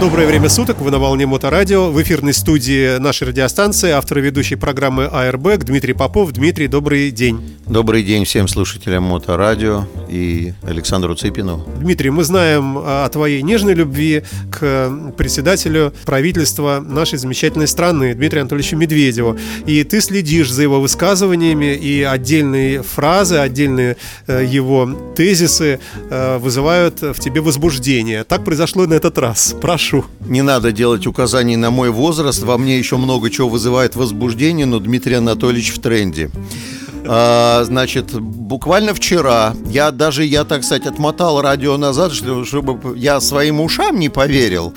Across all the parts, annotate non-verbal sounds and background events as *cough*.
Доброе время суток, вы на волне Моторадио. В эфирной студии нашей радиостанции автор и ведущей программы Airbag Дмитрий Попов. Дмитрий, добрый день. Добрый день всем слушателям Моторадио и Александру Цыпину. Дмитрий, мы знаем о твоей нежной любви к председателю правительства нашей замечательной страны, Дмитрию Анатольевичу Медведеву. И ты следишь за его высказываниями, и отдельные фразы, отдельные э, его тезисы э, вызывают в тебе возбуждение. Так произошло и на этот раз. Прошу прошу. Не надо делать указаний на мой возраст. Во мне еще много чего вызывает возбуждение, но Дмитрий Анатольевич в тренде. А, значит, буквально вчера я даже, я так сказать, отмотал радио назад, чтобы я своим ушам не поверил.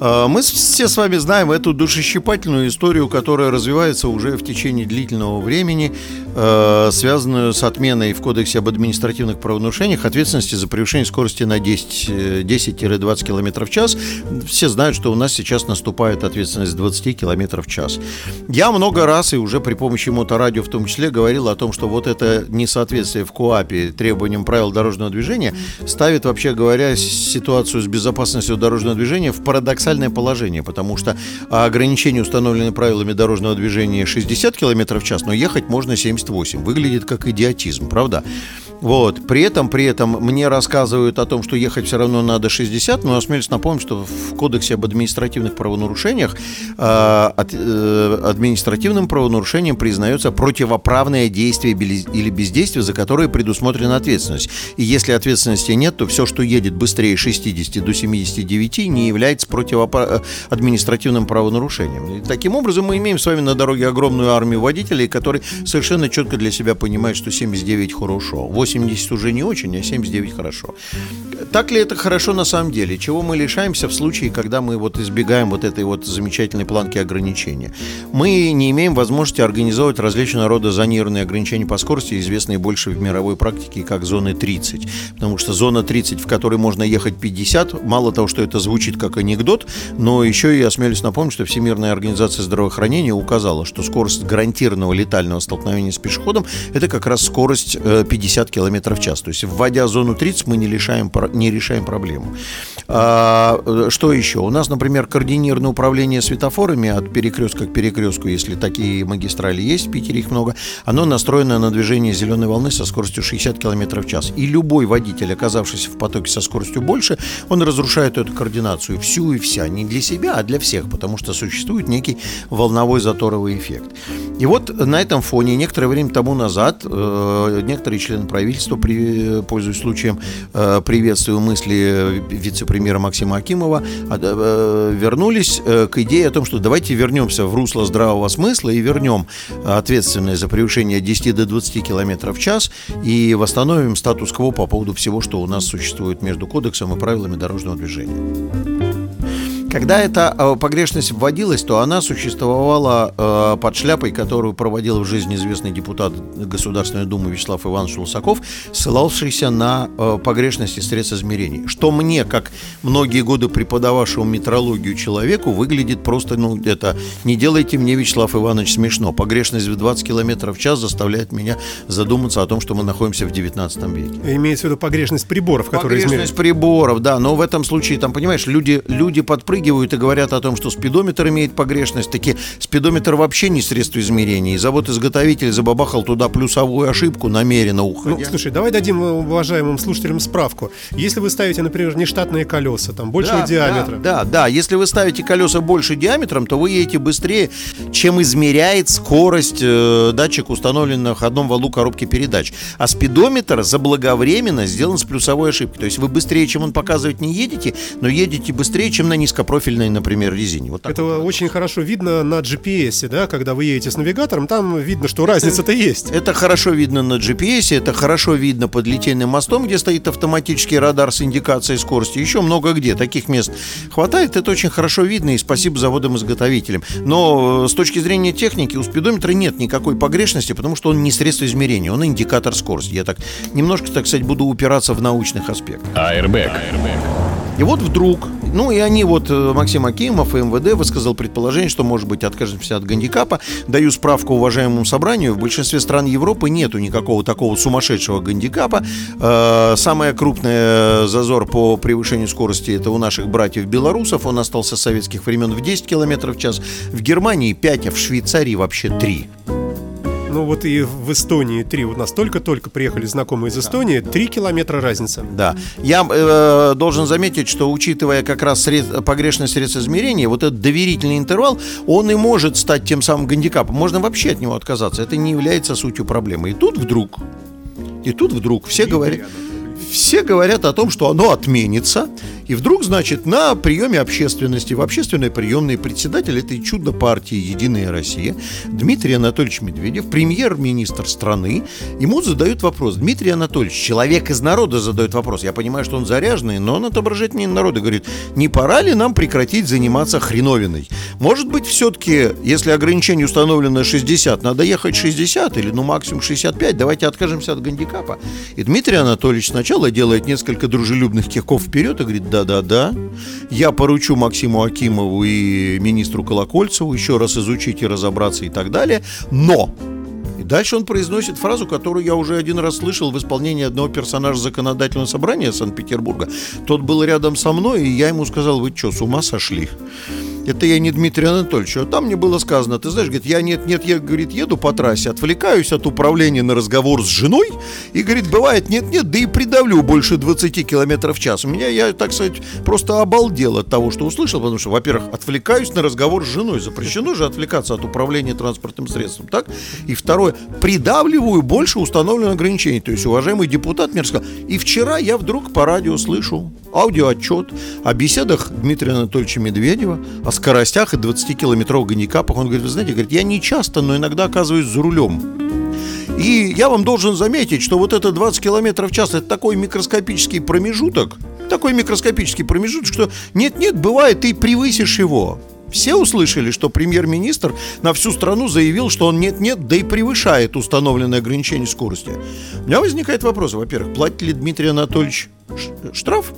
А, мы все с вами знаем эту душещипательную историю, которая развивается уже в течение длительного времени, а, связанную с отменой в Кодексе об административных правонарушениях ответственности за превышение скорости на 10-20 10 км в час. Все знают, что у нас сейчас наступает ответственность 20 км в час. Я много раз и уже при помощи моторадио в том числе говорил о том, что вот это несоответствие в КОАПе требованиям правил дорожного движения ставит, вообще говоря, ситуацию с безопасностью дорожного движения в парадокс парадоксальное положение, потому что ограничение, установленное правилами дорожного движения 60 км в час, но ехать можно 78. Выглядит как идиотизм, правда? Вот. При этом, при этом мне рассказывают о том, что ехать все равно надо 60, но осмелюсь напомнить, что в Кодексе об административных правонарушениях э, от, э, административным правонарушением признается противоправное действие или бездействие, за которое предусмотрена ответственность. И если ответственности нет, то все, что едет быстрее 60 до 79, не является противопа- административным правонарушением. И таким образом мы имеем с вами на дороге огромную армию водителей, которые совершенно четко для себя понимают, что 79 хорошо, 80 уже не очень, а 79 хорошо. Так ли это хорошо на самом деле? Чего мы лишаемся в случае, когда мы вот избегаем вот этой вот замечательной планки ограничения? Мы не имеем возможности организовать различного рода зонированные ограничения по скорости, известные больше в мировой практике как зоны 30. Потому что зона 30, в которой можно ехать 50, мало того, что это звучит как анекдот, но еще и осмелюсь напомнить, что Всемирная организация здравоохранения указала, что скорость гарантированного летального столкновения с пешеходом это как раз скорость 50 км км в час. То есть, вводя зону 30, мы не, лишаем, не решаем проблему. А, что еще? У нас, например, координированное управление светофорами от перекрестка к перекрестку, если такие магистрали есть, в Питере их много, оно настроено на движение зеленой волны со скоростью 60 км в час. И любой водитель, оказавшийся в потоке со скоростью больше, он разрушает эту координацию всю и вся. Не для себя, а для всех, потому что существует некий волновой заторовый эффект. И вот на этом фоне некоторое время тому назад э, некоторые члены правительства при, пользуясь случаем, э, приветствую мысли вице-премьера Максима Акимова, а, э, вернулись э, к идее о том, что давайте вернемся в русло здравого смысла и вернем ответственность за превышение 10 до 20 км в час и восстановим статус-кво по поводу всего, что у нас существует между кодексом и правилами дорожного движения. Когда эта э, погрешность вводилась, то она существовала э, под шляпой, которую проводил в жизни известный депутат Государственной Думы Вячеслав Иванович Лусаков, ссылавшийся на э, погрешности средств измерений. Что мне, как многие годы преподававшему метрологию человеку, выглядит просто, ну, это не делайте мне, Вячеслав Иванович, смешно. Погрешность в 20 км в час заставляет меня задуматься о том, что мы находимся в 19 веке. Имеется в виду погрешность приборов, которые Погрешность измеряют. приборов, да, но в этом случае, там, понимаешь, люди, люди подпрыгивают подпрыгивают и говорят о том, что спидометр имеет погрешность. Таки спидометр вообще не средство измерения. И завод-изготовитель забабахал туда плюсовую ошибку намеренно уходя. Ну, слушай, давай дадим уважаемым слушателям справку. Если вы ставите, например, нештатные колеса, там, большего да, диаметра. Да, да, да. Если вы ставите колеса больше диаметром, то вы едете быстрее, чем измеряет скорость э, датчик, установленный на входном валу коробки передач. А спидометр заблаговременно сделан с плюсовой ошибкой. То есть вы быстрее, чем он показывает, не едете, но едете быстрее, чем на низко профильной, например, резине. Вот Это вот. очень хорошо видно на GPS, да, когда вы едете с навигатором, там видно, что разница-то есть. *laughs* Это хорошо видно на GPS, это хорошо видно под Литейным мостом, где стоит автоматический радар с индикацией скорости, еще много где. Таких мест хватает, это очень хорошо видно, и спасибо заводам-изготовителям. Но э, с точки зрения техники у спидометра нет никакой погрешности, потому что он не средство измерения, он индикатор скорости. Я так немножко, так сказать, буду упираться в научных аспектах. Airbag. Airbag. И вот вдруг Ну и они вот, э, Максим Акимов и МВД высказал предположение, что, может быть, откажемся от гандикапа. Даю справку уважаемому собранию. В большинстве стран Европы нету никакого такого сумасшедшего гандикапа. Э, самая крупная зазор по превышению скорости это у наших братьев-белорусов. Он остался с советских времен в 10 км в час. В Германии 5, а в Швейцарии вообще 3. Ну вот и в Эстонии три. Вот нас только-только приехали знакомые из Эстонии. Три километра разница. Да. Я э, должен заметить, что учитывая как раз сред... погрешность средств измерения, вот этот доверительный интервал, он и может стать тем самым гандикапом. Можно вообще от него отказаться. Это не является сутью проблемы. И тут вдруг, и тут вдруг все говорят все говорят о том, что оно отменится, и вдруг, значит, на приеме общественности, в общественной приемной председатель этой чудо партии «Единая Россия» Дмитрий Анатольевич Медведев, премьер-министр страны, ему задают вопрос. Дмитрий Анатольевич, человек из народа задает вопрос. Я понимаю, что он заряженный, но он отображает не народа. Говорит, не пора ли нам прекратить заниматься хреновиной? Может быть, все-таки, если ограничение установлено 60, надо ехать 60 или, ну, максимум 65, давайте откажемся от гандикапа. И Дмитрий Анатольевич сначала делает несколько дружелюбных кивков вперед и говорит, да, да-да-да. Я поручу Максиму Акимову и министру Колокольцеву еще раз изучить и разобраться и так далее. Но и дальше он произносит фразу, которую я уже один раз слышал в исполнении одного персонажа законодательного собрания Санкт-Петербурга. Тот был рядом со мной, и я ему сказал, вы что, с ума сошли? Это я не Дмитрий Анатольевич. А там мне было сказано, ты знаешь, говорит, я нет, нет, я, говорит, еду по трассе, отвлекаюсь от управления на разговор с женой, и, говорит, бывает, нет, нет, да и придавлю больше 20 километров в час. У меня, я, так сказать, просто обалдел от того, что услышал, потому что, во-первых, отвлекаюсь на разговор с женой. Запрещено же отвлекаться от управления транспортным средством, так? И второе, придавливаю больше установленных ограничений. То есть, уважаемый депутат мне сказал, и вчера я вдруг по радио слышу аудиоотчет о беседах Дмитрия Анатольевича Медведева, о скоростях и 20-километровых гандикапах. Он говорит, вы знаете, говорит, я не часто, но иногда оказываюсь за рулем. И я вам должен заметить, что вот это 20 километров в час это такой микроскопический промежуток, такой микроскопический промежуток, что нет-нет, бывает, ты превысишь его. Все услышали, что премьер-министр на всю страну заявил, что он нет-нет, да и превышает установленное ограничение скорости. У меня возникает вопрос, во-первых, платит ли Дмитрий Анатольевич штраф?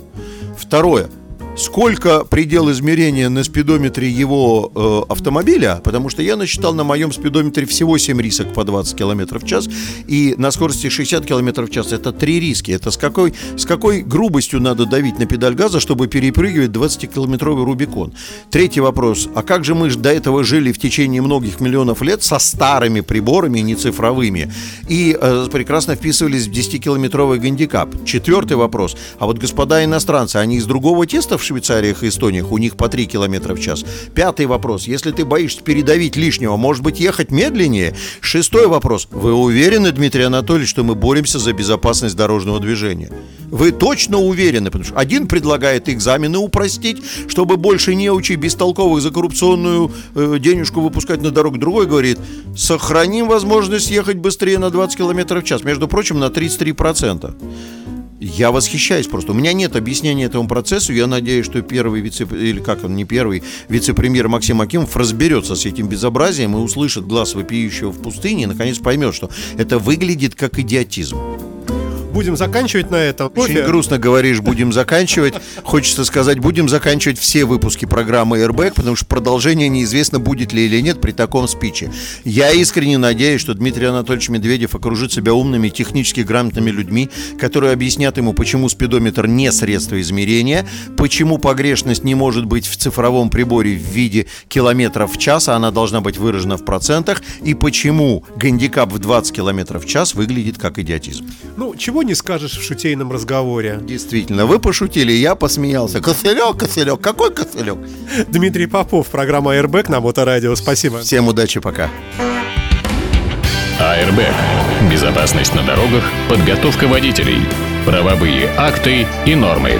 Второе, сколько предел измерения на спидометре его э, автомобиля, потому что я насчитал на моем спидометре всего 7 рисок по 20 км в час, и на скорости 60 км в час это 3 риски. Это с какой, с какой грубостью надо давить на педаль газа, чтобы перепрыгивать 20-километровый Рубикон? Третий вопрос. А как же мы до этого жили в течение многих миллионов лет со старыми приборами, не цифровыми, и э, прекрасно вписывались в 10-километровый гандикап? Четвертый вопрос. А вот господа иностранцы, они из другого теста в Швейцариях и Эстониях, у них по 3 км в час. Пятый вопрос. Если ты боишься передавить лишнего, может быть, ехать медленнее? Шестой вопрос. Вы уверены, Дмитрий Анатольевич, что мы боремся за безопасность дорожного движения? Вы точно уверены? Потому что один предлагает экзамены упростить, чтобы больше не учить бестолковых за коррупционную э, денежку выпускать на дорогу. Другой говорит, сохраним возможность ехать быстрее на 20 км в час. Между прочим, на 33%. Я восхищаюсь просто. У меня нет объяснения этому процессу. Я надеюсь, что первый вице... Или как он, не первый, вице-премьер Максим Акимов разберется с этим безобразием и услышит глаз вопиющего в пустыне и наконец поймет, что это выглядит как идиотизм будем заканчивать на этом. Очень Кофе. грустно говоришь, будем заканчивать. Хочется сказать, будем заканчивать все выпуски программы Airbag, потому что продолжение неизвестно, будет ли или нет при таком спиче. Я искренне надеюсь, что Дмитрий Анатольевич Медведев окружит себя умными, технически грамотными людьми, которые объяснят ему, почему спидометр не средство измерения, почему погрешность не может быть в цифровом приборе в виде километров в час, а она должна быть выражена в процентах, и почему гандикап в 20 километров в час выглядит как идиотизм. Ну, чего не скажешь в шутейном разговоре. Действительно, вы пошутили, я посмеялся. Кошелек, кошелек, какой кошелек? Дмитрий Попов, программа Airbag на Моторадио. Спасибо. Всем удачи, пока. Airbag. Безопасность на дорогах, подготовка водителей, правовые акты и нормы.